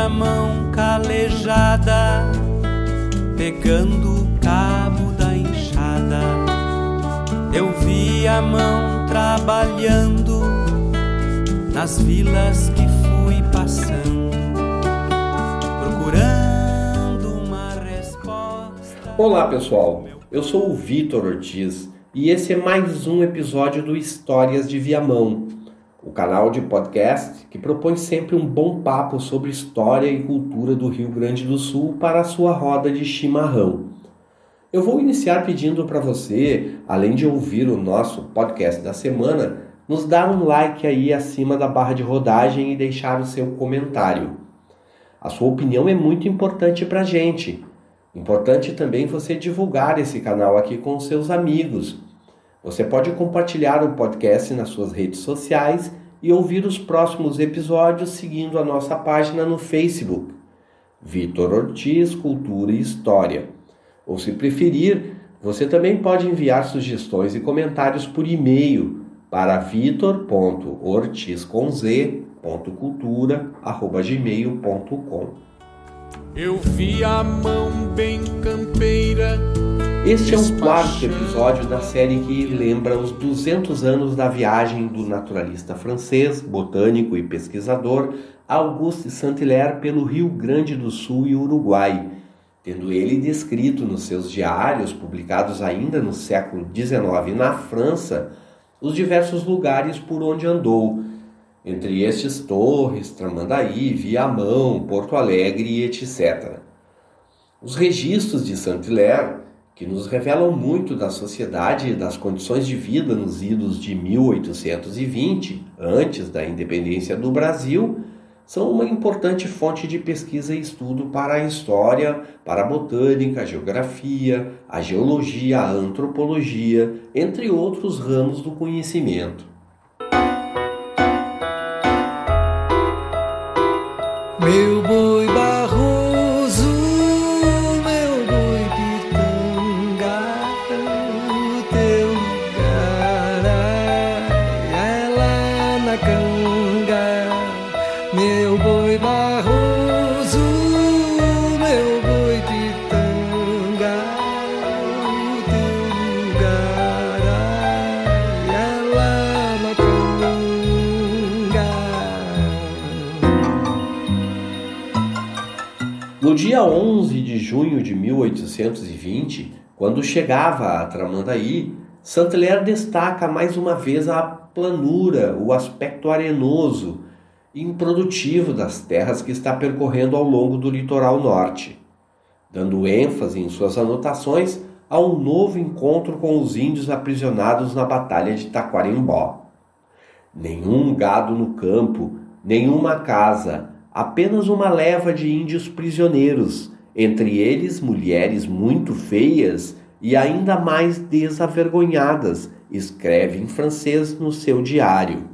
a mão calejada, pegando o cabo da enxada. Eu vi a mão trabalhando nas vilas que fui passando, procurando uma resposta. Olá pessoal, eu sou o Vitor Ortiz e esse é mais um episódio do Histórias de Viamão, o canal de podcast que propõe sempre um bom papo sobre história e cultura do Rio Grande do Sul para a sua roda de chimarrão. Eu vou iniciar pedindo para você, além de ouvir o nosso podcast da semana, nos dar um like aí acima da barra de rodagem e deixar o seu comentário. A sua opinião é muito importante para a gente Importante também você divulgar esse canal aqui com seus amigos. Você pode compartilhar o podcast nas suas redes sociais e ouvir os próximos episódios seguindo a nossa página no Facebook, Vitor Ortiz Cultura e História. Ou se preferir, você também pode enviar sugestões e comentários por e-mail para vitor.ortiz.cultura@gmail.com. Eu vi a mão bem campeira. Este é o quarto episódio da série que lembra os 200 anos da viagem do naturalista francês, botânico e pesquisador Auguste Saint-Hilaire pelo Rio Grande do Sul e Uruguai, tendo ele descrito nos seus diários, publicados ainda no século XIX na França, os diversos lugares por onde andou entre estes Torres, Tramandaí, Viamão, Porto Alegre etc. Os registros de Saint-Hilaire, que nos revelam muito da sociedade e das condições de vida nos idos de 1820, antes da independência do Brasil, são uma importante fonte de pesquisa e estudo para a história, para a botânica, a geografia, a geologia, a antropologia, entre outros ramos do conhecimento. Meu boi junho de 1820, quando chegava a Tramandaí, Saint-Hilaire destaca mais uma vez a planura, o aspecto arenoso e improdutivo das terras que está percorrendo ao longo do litoral norte, dando ênfase em suas anotações a um novo encontro com os índios aprisionados na Batalha de Taquarimbó. Nenhum gado no campo, nenhuma casa, apenas uma leva de índios prisioneiros, entre eles mulheres muito feias e ainda mais desavergonhadas, escreve em francês no seu diário.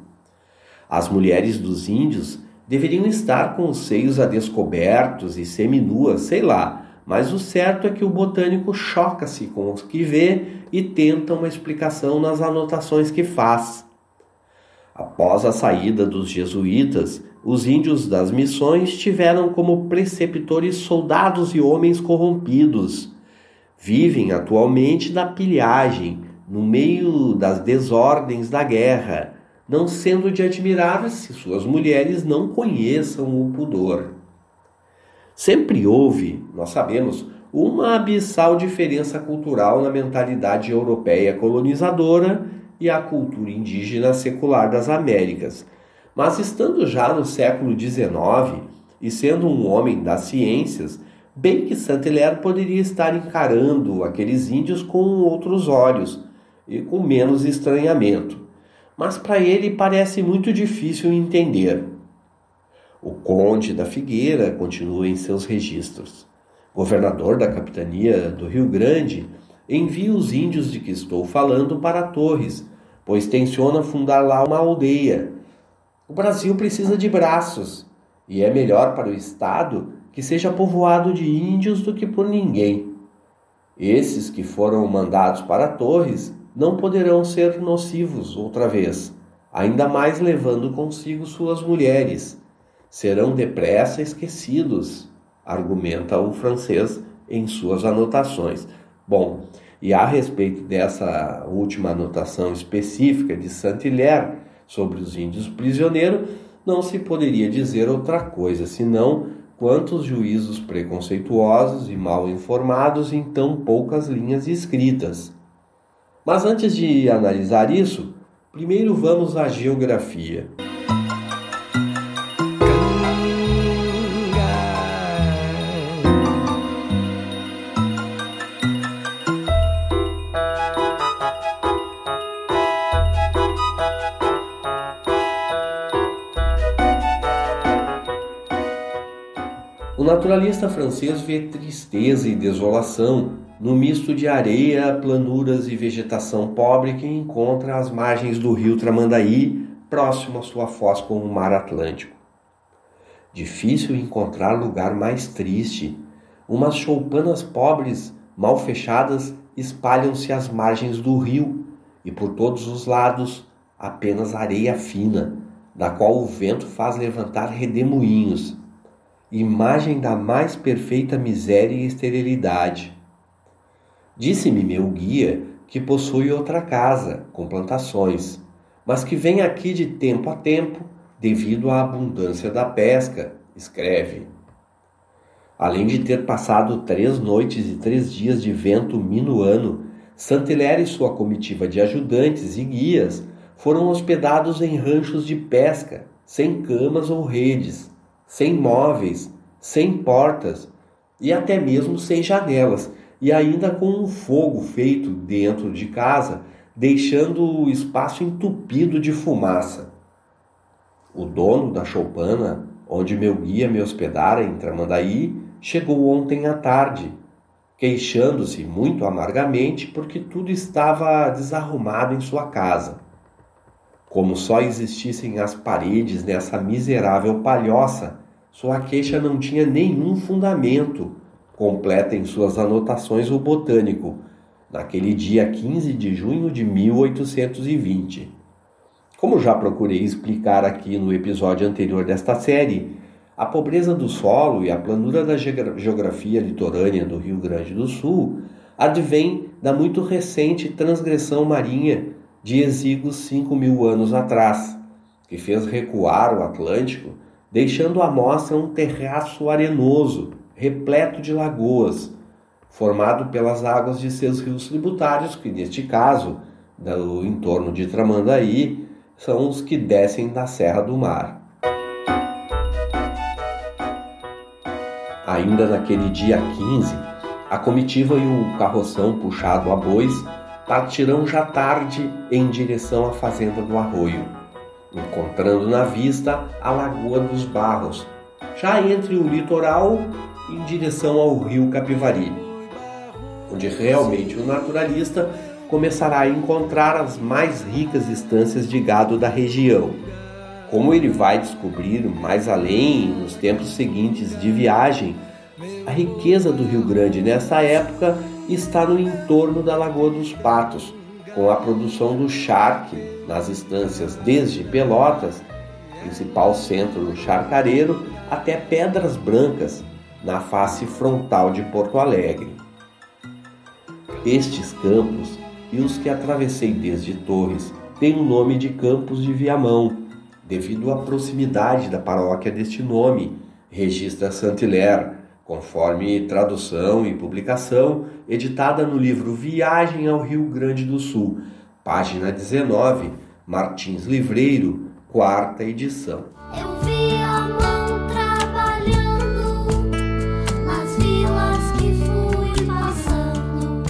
As mulheres dos índios deveriam estar com os seios a descobertos e seminuas, sei lá, mas o certo é que o botânico choca-se com os que vê e tenta uma explicação nas anotações que faz. Após a saída dos jesuítas, os índios das missões tiveram como preceptores soldados e homens corrompidos. Vivem atualmente da pilhagem, no meio das desordens da guerra, não sendo de admirar se suas mulheres não conheçam o pudor. Sempre houve, nós sabemos, uma abissal diferença cultural na mentalidade europeia colonizadora e a cultura indígena secular das Américas. Mas estando já no século XIX e sendo um homem das ciências, bem que Saint-Hilaire poderia estar encarando aqueles índios com outros olhos e com menos estranhamento. Mas para ele parece muito difícil entender. O conde da Figueira continua em seus registros. Governador da capitania do Rio Grande, envia os índios de que estou falando para Torres, pois tenciona fundar lá uma aldeia. O Brasil precisa de braços, e é melhor para o Estado que seja povoado de índios do que por ninguém. Esses que foram mandados para Torres não poderão ser nocivos outra vez, ainda mais levando consigo suas mulheres. serão depressa esquecidos, argumenta o francês em suas anotações. Bom, e a respeito dessa última anotação específica de Saint-Hilaire sobre os índios prisioneiros, não se poderia dizer outra coisa senão quantos juízos preconceituosos e mal informados em tão poucas linhas escritas. Mas antes de analisar isso, primeiro vamos à geografia. Naturalista francês vê tristeza e desolação no misto de areia, planuras e vegetação pobre que encontra às margens do rio Tramandaí, próximo à sua foz com o mar Atlântico. Difícil encontrar lugar mais triste. Umas choupanas pobres, mal fechadas, espalham-se às margens do rio e por todos os lados apenas areia fina, da qual o vento faz levantar redemoinhos imagem da mais perfeita miséria e esterilidade. Disse-me meu guia que possui outra casa com plantações, mas que vem aqui de tempo a tempo devido à abundância da pesca, escreve. Além de ter passado três noites e três dias de vento minuano, Santelera e sua comitiva de ajudantes e guias foram hospedados em ranchos de pesca, sem camas ou redes, sem móveis, sem portas e até mesmo sem janelas, e ainda com um fogo feito dentro de casa, deixando o espaço entupido de fumaça. O dono da choupana, onde meu guia me hospedara em Tramandaí, chegou ontem à tarde, queixando-se muito amargamente porque tudo estava desarrumado em sua casa. Como só existissem as paredes nessa miserável palhoça, sua queixa não tinha nenhum fundamento, completa em suas anotações o botânico, naquele dia 15 de junho de 1820. Como já procurei explicar aqui no episódio anterior desta série, a pobreza do solo e a planura da geografia litorânea do Rio Grande do Sul advém da muito recente transgressão marinha de exíguos 5 mil anos atrás, que fez recuar o Atlântico deixando à mostra um terraço arenoso, repleto de lagoas, formado pelas águas de seus rios tributários, que neste caso, do entorno de Tramandaí, são os que descem da Serra do Mar. Ainda naquele dia 15, a comitiva e o carroção puxado a bois partirão já tarde em direção à fazenda do Arroio encontrando na vista a Lagoa dos Barros, já entre o litoral em direção ao rio Capivari, onde realmente o naturalista começará a encontrar as mais ricas estâncias de gado da região. Como ele vai descobrir mais além nos tempos seguintes de viagem, a riqueza do Rio Grande nessa época está no entorno da Lagoa dos Patos, com a produção do charque nas estâncias desde Pelotas, principal centro charcareiro, até Pedras Brancas, na face frontal de Porto Alegre. Estes campos e os que atravessei desde Torres têm o nome de Campos de Viamão, devido à proximidade da paróquia deste nome, registra Saint-Hilaire, conforme tradução e publicação editada no livro Viagem ao Rio Grande do Sul, página 19, Martins Livreiro, quarta edição. Eu vi a mão trabalhando nas vilas que fui passando.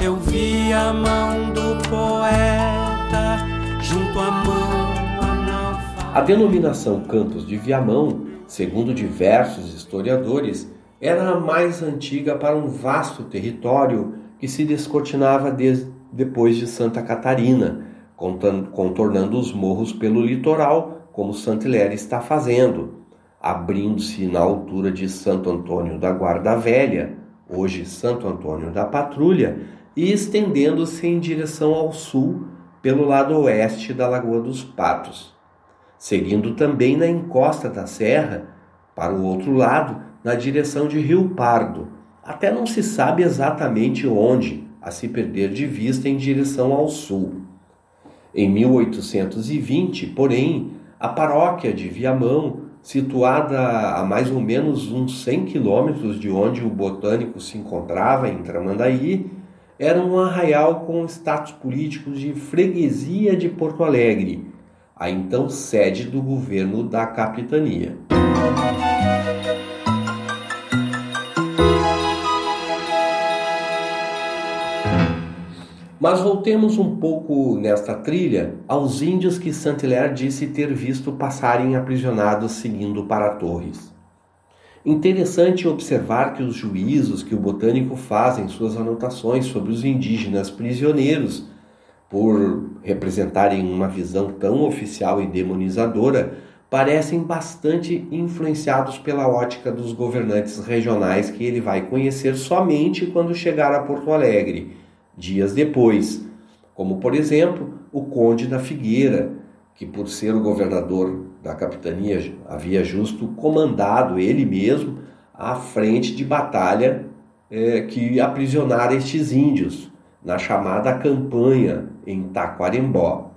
Eu vi a mão do poeta junto à mão analfabeta. A denominação Campos de Viamão segundo diversos historiadores, era a mais antiga para um vasto território que se descortinava desde depois de Santa Catarina, contornando os morros pelo litoral, como Saint-Hilaire está fazendo, abrindo-se na altura de Santo Antônio da Guarda Velha, hoje Santo Antônio da Patrulha, e estendendo-se em direção ao sul pelo lado oeste da Lagoa dos Patos. Seguindo também na encosta da serra, para o outro lado, na direção de Rio Pardo. Até não se sabe exatamente onde, a se perder de vista em direção ao sul. Em 1820, porém, a paróquia de Viamão, situada a mais ou menos uns 100 quilômetros de onde o botânico se encontrava, em Tramandaí, era um arraial com status político de freguesia de Porto Alegre, a então sede do governo da capitania. Mas voltemos um pouco nesta trilha aos índios que Saint-Hilaire disse ter visto passarem aprisionados seguindo para Torres. Interessante observar que os juízos que o botânico faz em suas anotações sobre os indígenas prisioneiros, por representarem uma visão tão oficial e demonizadora, parecem bastante influenciados pela ótica dos governantes regionais que ele vai conhecer somente quando chegar a Porto Alegre dias depois, como por exemplo o Conde da Figueira, que por ser o governador da capitania havia justo comandado ele mesmo à frente de batalha é, que aprisionara estes índios na chamada campanha em Taquarembó.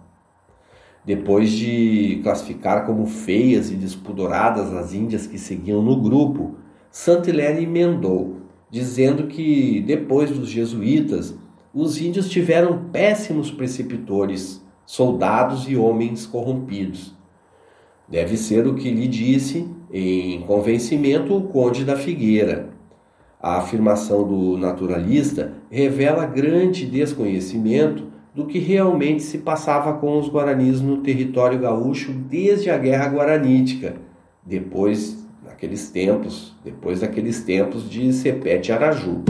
Depois de classificar como feias e despudoradas as índias que seguiam no grupo, Saint-Hilaire emendou, dizendo que depois dos jesuítas os índios tiveram péssimos preceptores, soldados e homens corrompidos. Deve ser o que lhe disse, em convencimento, o Conde da Figueira. A afirmação do naturalista revela grande desconhecimento do que realmente se passava com os guaranis no território gaúcho desde a Guerra Guaranítica, depois daqueles tempos, depois daqueles tempos de Sepete Araju.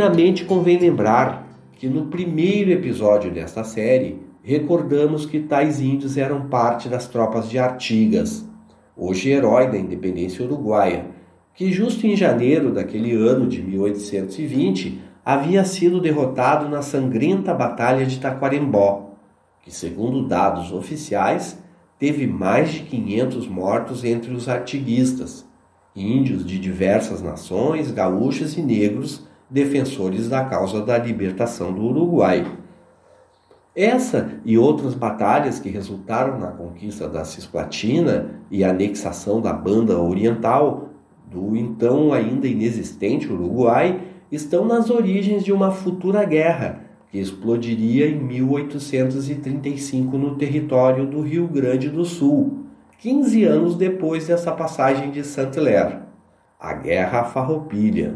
Primeiramente, convém lembrar que no primeiro episódio desta série recordamos que tais índios eram parte das tropas de Artigas, hoje herói da independência uruguaia, que justo em janeiro daquele ano de 1820 havia sido derrotado na sangrenta Batalha de Taquarembó, que, segundo dados oficiais, teve mais de 500 mortos entre os artiguistas, índios de diversas nações, gaúchos e negros defensores da causa da libertação do Uruguai. Essa e outras batalhas que resultaram na conquista da Cisplatina e anexação da Banda Oriental do então ainda inexistente Uruguai estão nas origens de uma futura guerra que explodiria em 1835 no território do Rio Grande do Sul, 15 anos depois dessa passagem de Saint-Hilaire, a Guerra Farroupilha.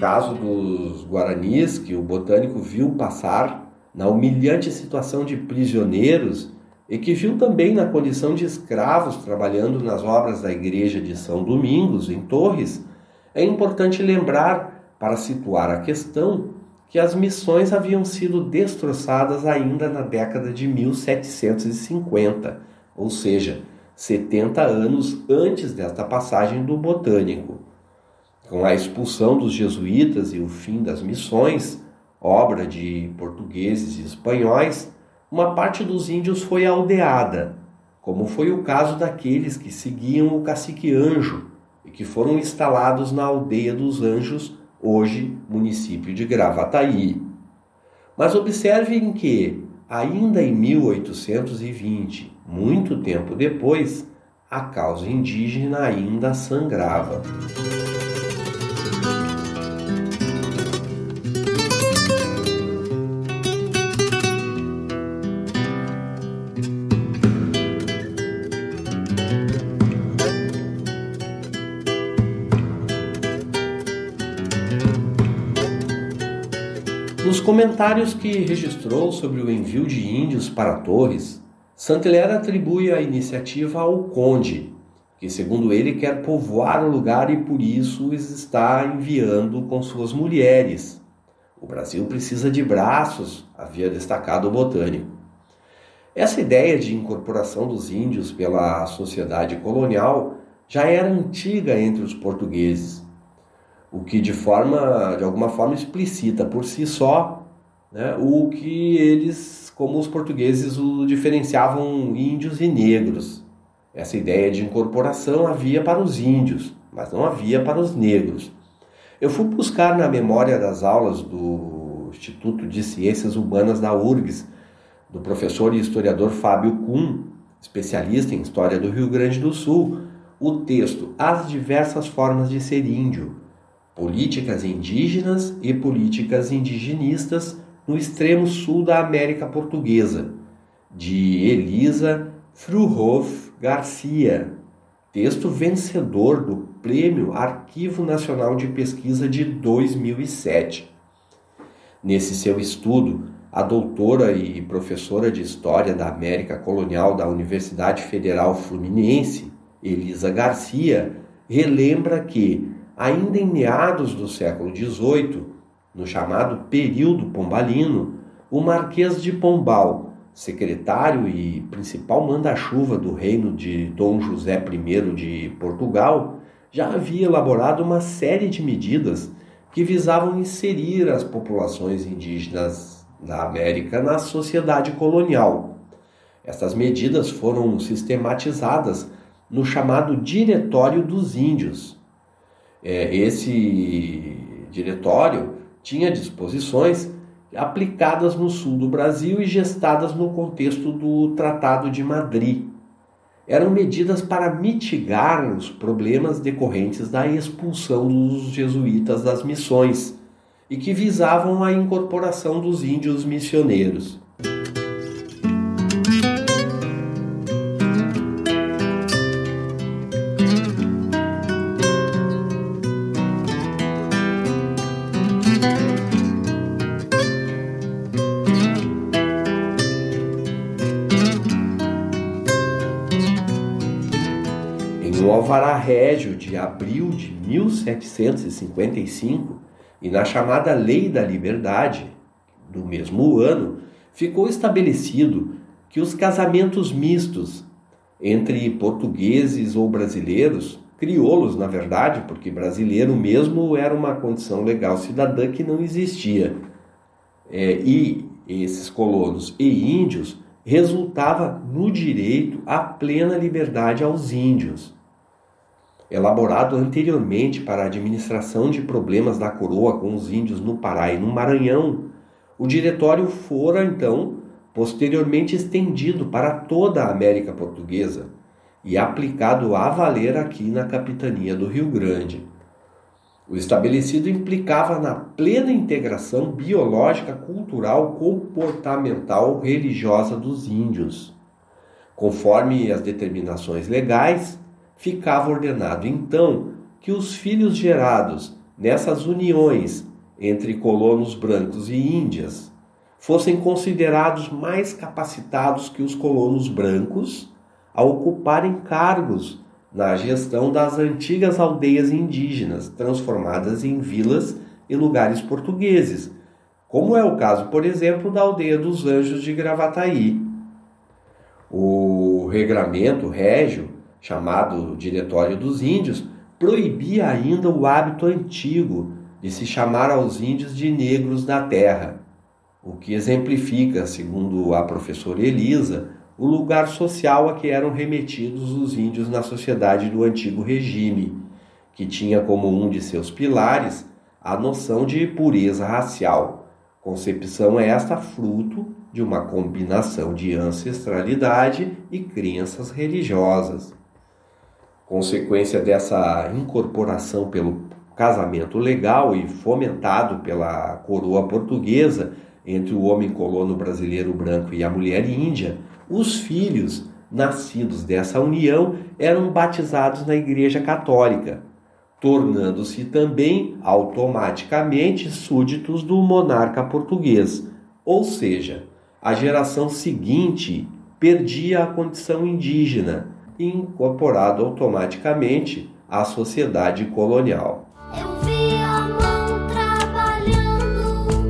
Caso dos guaranis, que o botânico viu passar na humilhante situação de prisioneiros e que viu também na condição de escravos trabalhando nas obras da igreja de São Domingos, em Torres, é importante lembrar, para situar a questão, que as missões haviam sido destroçadas ainda na década de 1750, ou seja, 70 anos antes desta passagem do botânico. Com a expulsão dos jesuítas e o fim das missões, obra de portugueses e espanhóis, uma parte dos índios foi aldeada, como foi o caso daqueles que seguiam o cacique Anjo e que foram instalados na aldeia dos Anjos, hoje município de Gravataí. Mas observem que, ainda em 1820, muito tempo depois, a causa indígena ainda sangrava. Comentários que registrou sobre o envio de índios para Torres, Saint-Hilaire atribui a iniciativa ao conde, que segundo ele quer povoar o lugar e por isso os está enviando com suas mulheres. O Brasil precisa de braços, havia destacado o botânico. Essa ideia de incorporação dos índios pela sociedade colonial já era antiga entre os portugueses, o que de forma, de alguma forma explicita por si só, né, o que eles, como os portugueses, o diferenciavam índios e negros. Essa ideia de incorporação havia para os índios, mas não havia para os negros. Eu fui buscar na memória das aulas do Instituto de Ciências Humanas da URGS, do professor e historiador Fábio Kuhn, especialista em história do Rio Grande do Sul, o texto As diversas formas de ser índio, políticas indígenas e políticas indigenistas no extremo sul da América Portuguesa, de Elisa Fruhoff Garcia, texto vencedor do Prêmio Arquivo Nacional de Pesquisa de 2007. Nesse seu estudo, a doutora e professora de História da América Colonial da Universidade Federal Fluminense, Elisa Garcia, relembra que, ainda em meados do século XVIII, no chamado período pombalino, o Marquês de Pombal secretário e principal manda-chuva do reino de Dom José I de Portugal, já havia elaborado uma série de medidas que visavam inserir as populações indígenas da América na sociedade colonial. Essas medidas foram sistematizadas no chamado Diretório dos Índios. É, esse diretório tinha disposições aplicadas no sul do Brasil e gestadas no contexto do Tratado de Madrid. Eram medidas para mitigar os problemas decorrentes da expulsão dos jesuítas das missões e que visavam a incorporação dos índios missioneiros. Régio de abril de 1755 e na chamada Lei da Liberdade do mesmo ano, ficou estabelecido que os casamentos mistos entre portugueses ou brasileiros, crioulos na verdade, porque brasileiro mesmo era uma condição legal cidadã que não existia, é, e esses colonos e índios resultava no direito à plena liberdade aos índios elaborado anteriormente para a administração de problemas da coroa com os índios no Pará e no Maranhão, o diretório fora então posteriormente estendido para toda a América Portuguesa e aplicado a valer aqui na capitania do Rio Grande. O estabelecido implicava na plena integração biológica, cultural, comportamental, religiosa dos índios. Conforme as determinações legais, ficava ordenado então que os filhos gerados nessas uniões entre colonos brancos e índias fossem considerados mais capacitados que os colonos brancos a ocuparem cargos na gestão das antigas aldeias indígenas transformadas em vilas e lugares portugueses, como é o caso, por exemplo, da aldeia dos Anjos de Gravataí. O regramento régio chamado Diretório dos Índios, proibia ainda o hábito antigo de se chamar aos índios de negros da terra, o que exemplifica, segundo a professora Elisa, o lugar social a que eram remetidos os índios na sociedade do antigo regime, que tinha como um de seus pilares a noção de pureza racial, concepção esta fruto de uma combinação de ancestralidade e crenças religiosas. Consequência dessa incorporação pelo casamento legal e fomentado pela coroa portuguesa entre o homem colono brasileiro branco e a mulher índia, os filhos nascidos dessa união eram batizados na Igreja Católica, tornando-se também automaticamente súditos do monarca português, ou seja, a geração seguinte perdia a condição indígena e incorporado automaticamente à sociedade colonial. Eu vi a mão trabalhando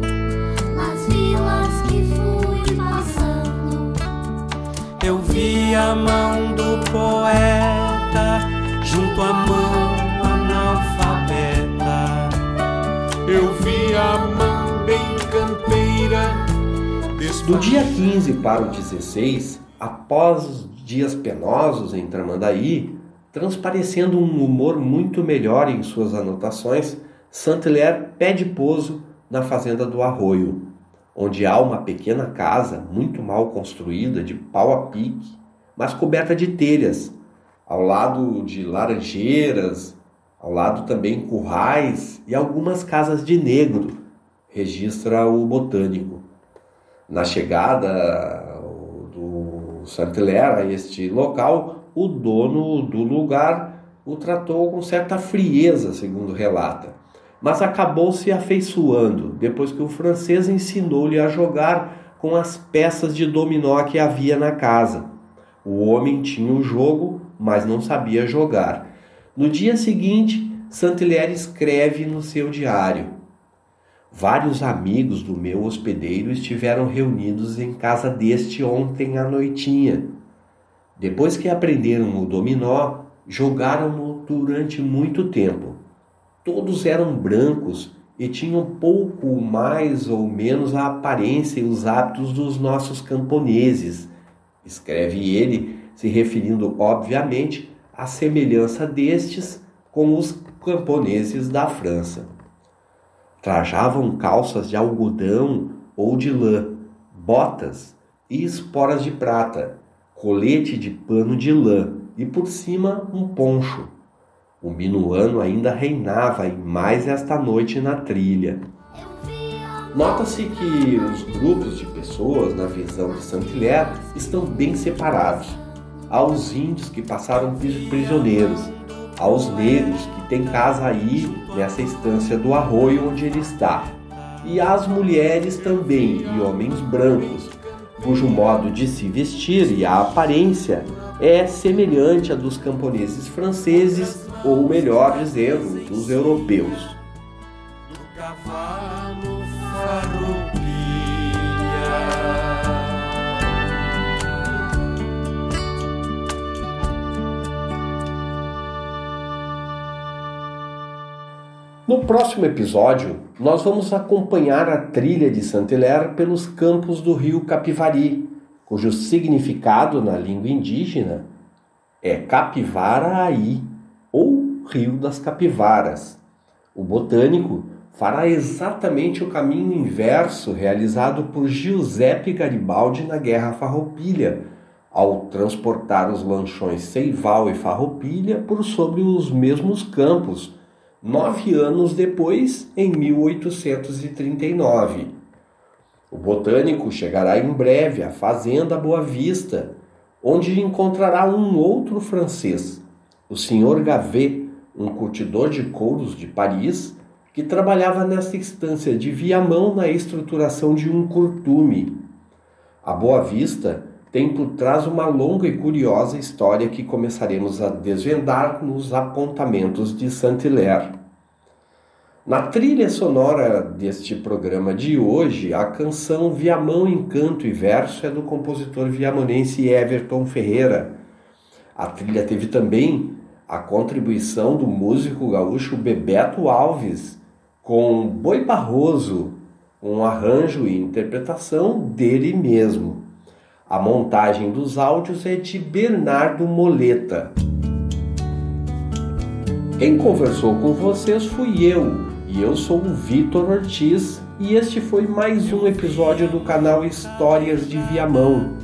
nas vilas que fui passando. Eu vi a mão do poeta junto à mão analfabeta. Eu vi a mão bem campeira. Do dia 15 para o 16, após dias penosos em Tramandaí, transparecendo um humor muito melhor em suas anotações, Saint-Hilaire pede pouso na fazenda do Arroio, onde há uma pequena casa muito mal construída, de pau a pique, mas coberta de telhas, ao lado de laranjeiras, ao lado também currais e algumas casas de negro, registra o botânico. Na chegada Saint-Hilaire a este local, o dono do lugar o tratou com certa frieza, segundo relata, mas acabou se afeiçoando depois que o francês ensinou-lhe a jogar com as peças de dominó que havia na casa. O homem tinha o jogo, mas não sabia jogar. No dia seguinte, Saint-Hilaire escreve no seu diário: Vários amigos do meu hospedeiro estiveram reunidos em casa deste ontem à noitinha. Depois que aprenderam o dominó, jogaram-no durante muito tempo. Todos eram brancos e tinham pouco mais ou menos a aparência e os hábitos dos nossos camponeses, escreve ele, se referindo obviamente à semelhança destes com os camponeses da França. Trajavam calças de algodão ou de lã, botas e esporas de prata, colete de pano de lã e por cima um poncho. O minuano ainda reinava e mais esta noite na trilha. Nota-se que os grupos de pessoas na visão de Saint-Hilaire estão bem separados. Há os índios que passaram prisioneiros, aos negros que têm casa aí nessa estância do arroio onde ele está, e às mulheres também e homens brancos, cujo modo de se vestir e a aparência é semelhante à dos camponeses franceses, ou melhor dizendo, dos europeus. No próximo episódio, nós vamos acompanhar a trilha de Saint-Hilaire pelos campos do rio Capivari, cujo significado na língua indígena é Capivaraí, ou Rio das Capivaras. O botânico fará exatamente o caminho inverso realizado por Giuseppe Garibaldi na Guerra Farroupilha, ao transportar os lanchões Seival e Farroupilha por sobre os mesmos campos nove anos depois, em 1839. O botânico chegará em breve à Fazenda Boa Vista, onde encontrará um outro francês, o Sr. Gavet, um curtidor de couros de Paris, que trabalhava nessa instância de Viamão na estruturação de um curtume. A Boa Vista tem por trás uma longa e curiosa história que começaremos a desvendar nos apontamentos de Saint-Hilaire. Na trilha sonora deste programa de hoje, a canção Viamão em Canto e Verso é do compositor viamonense Everton Ferreira. A trilha teve também a contribuição do músico gaúcho Bebeto Alves, com Boi Barroso, um arranjo e interpretação dele mesmo. A montagem dos áudios é de Bernardo Moleta. Quem conversou com vocês fui eu, e eu sou o Vitor Ortiz, e este foi mais um episódio do canal Histórias de Viamão,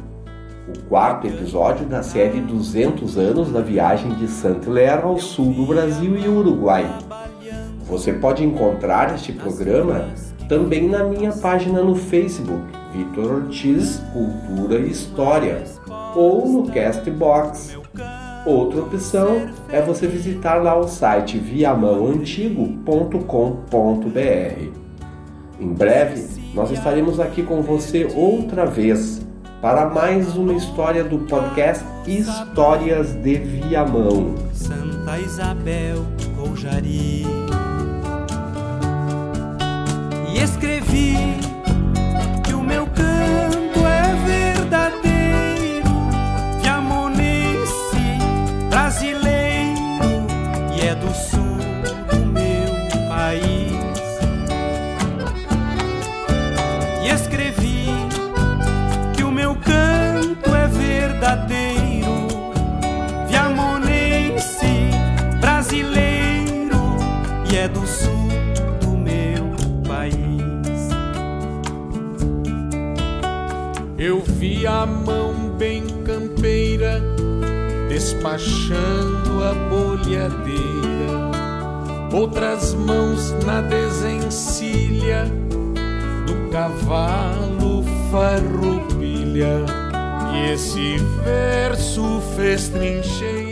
o quarto episódio da série 200 anos da viagem de Saint-Hilaire ao sul do Brasil e Uruguai. Você pode encontrar este programa também na minha página no Facebook, Vitor Ortiz Cultura e História, ou no Castbox. Outra opção é você visitar lá o site viamãoantigo.com.br. Em breve, nós estaremos aqui com você outra vez para mais uma história do podcast Histórias de Viamão. Santa Isabel Roujari. E escrevi verdadeiro, viamonense, brasileiro e é do sul mão bem campeira despachando a bolhadeira, outras mãos na desencilha do cavalo farroupilha. E esse verso fez trincheira